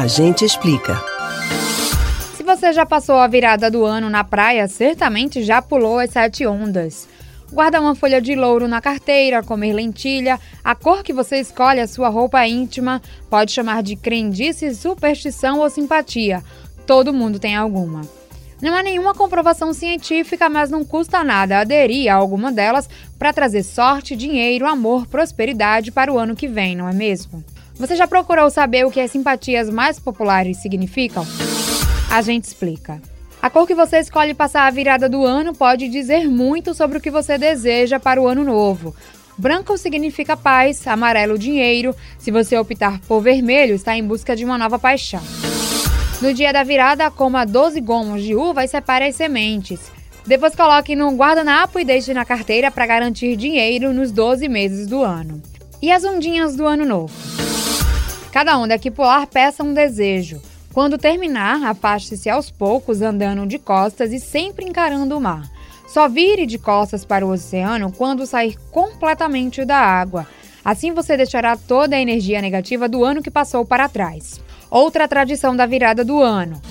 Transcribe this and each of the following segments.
A gente explica. Se você já passou a virada do ano na praia, certamente já pulou as sete ondas. Guardar uma folha de louro na carteira, comer lentilha, a cor que você escolhe, a sua roupa íntima, pode chamar de crendice, superstição ou simpatia. Todo mundo tem alguma. Não há nenhuma comprovação científica, mas não custa nada aderir a alguma delas para trazer sorte, dinheiro, amor, prosperidade para o ano que vem, não é mesmo? Você já procurou saber o que as simpatias mais populares significam? A gente explica. A cor que você escolhe passar a virada do ano pode dizer muito sobre o que você deseja para o ano novo. Branco significa paz, amarelo dinheiro. Se você optar por vermelho, está em busca de uma nova paixão. No dia da virada, coma 12 gomos de uva e separe as sementes. Depois coloque no guardanapo e deixe na carteira para garantir dinheiro nos 12 meses do ano. E as ondinhas do ano novo? Cada onda que pular peça um desejo. Quando terminar, afaste-se aos poucos, andando de costas e sempre encarando o mar. Só vire de costas para o oceano quando sair completamente da água. Assim você deixará toda a energia negativa do ano que passou para trás. Outra tradição da virada do ano.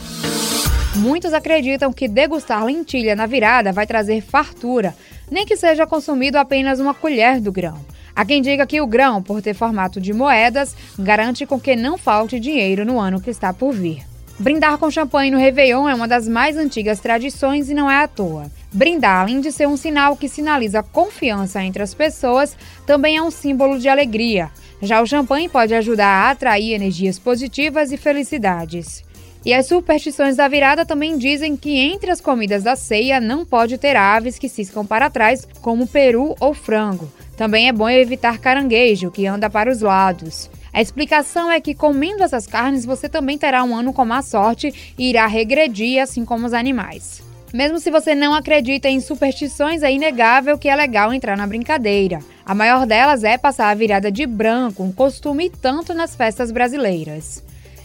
Muitos acreditam que degustar lentilha na virada vai trazer fartura, nem que seja consumido apenas uma colher do grão. Há quem diga que o grão, por ter formato de moedas, garante com que não falte dinheiro no ano que está por vir. Brindar com champanhe no Réveillon é uma das mais antigas tradições e não é à toa. Brindar, além de ser um sinal que sinaliza confiança entre as pessoas, também é um símbolo de alegria. Já o champanhe pode ajudar a atrair energias positivas e felicidades. E as superstições da virada também dizem que entre as comidas da ceia não pode ter aves que ciscam para trás, como peru ou frango. Também é bom evitar caranguejo, que anda para os lados. A explicação é que comendo essas carnes você também terá um ano com má sorte e irá regredir, assim como os animais. Mesmo se você não acredita em superstições, é inegável que é legal entrar na brincadeira. A maior delas é passar a virada de branco, um costume tanto nas festas brasileiras.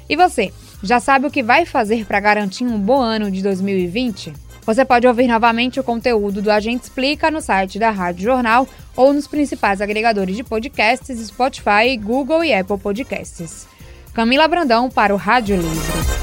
E você, já sabe o que vai fazer para garantir um bom ano de 2020? Você pode ouvir novamente o conteúdo do Agente Explica no site da Rádio Jornal ou nos principais agregadores de podcasts Spotify, Google e Apple Podcasts. Camila Brandão para o Rádio Livre.